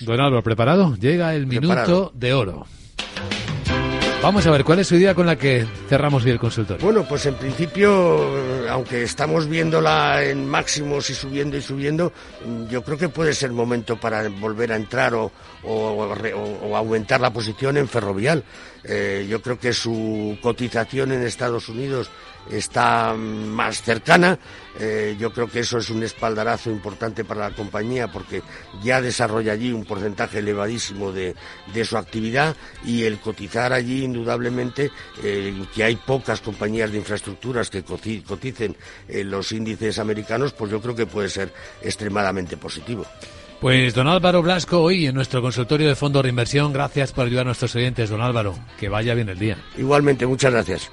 Don Álvaro, ¿preparado? Llega el minuto de oro. Vamos a ver, ¿cuál es su idea con la que cerramos bien el consultorio? Bueno, pues en principio, aunque estamos viéndola en máximos y subiendo y subiendo, yo creo que puede ser momento para volver a entrar o, aumentar la posición en Ferrovial. Eh, yo creo que su cotización en Estados Unidos está más cercana. Eh, yo creo que eso es un espaldarazo importante para la compañía porque ya desarrolla allí un porcentaje elevadísimo de, su actividad y el cotizar allí indudablemente eh, que hay pocas compañías de infraestructuras que coticen en los índices americanos, pues yo creo que puede ser extremadamente positivo. Pues don Álvaro Blasco, hoy en nuestro consultorio de fondo de inversión, gracias por ayudar a nuestros oyentes, don Álvaro. Que vaya bien el día. Igualmente, muchas gracias.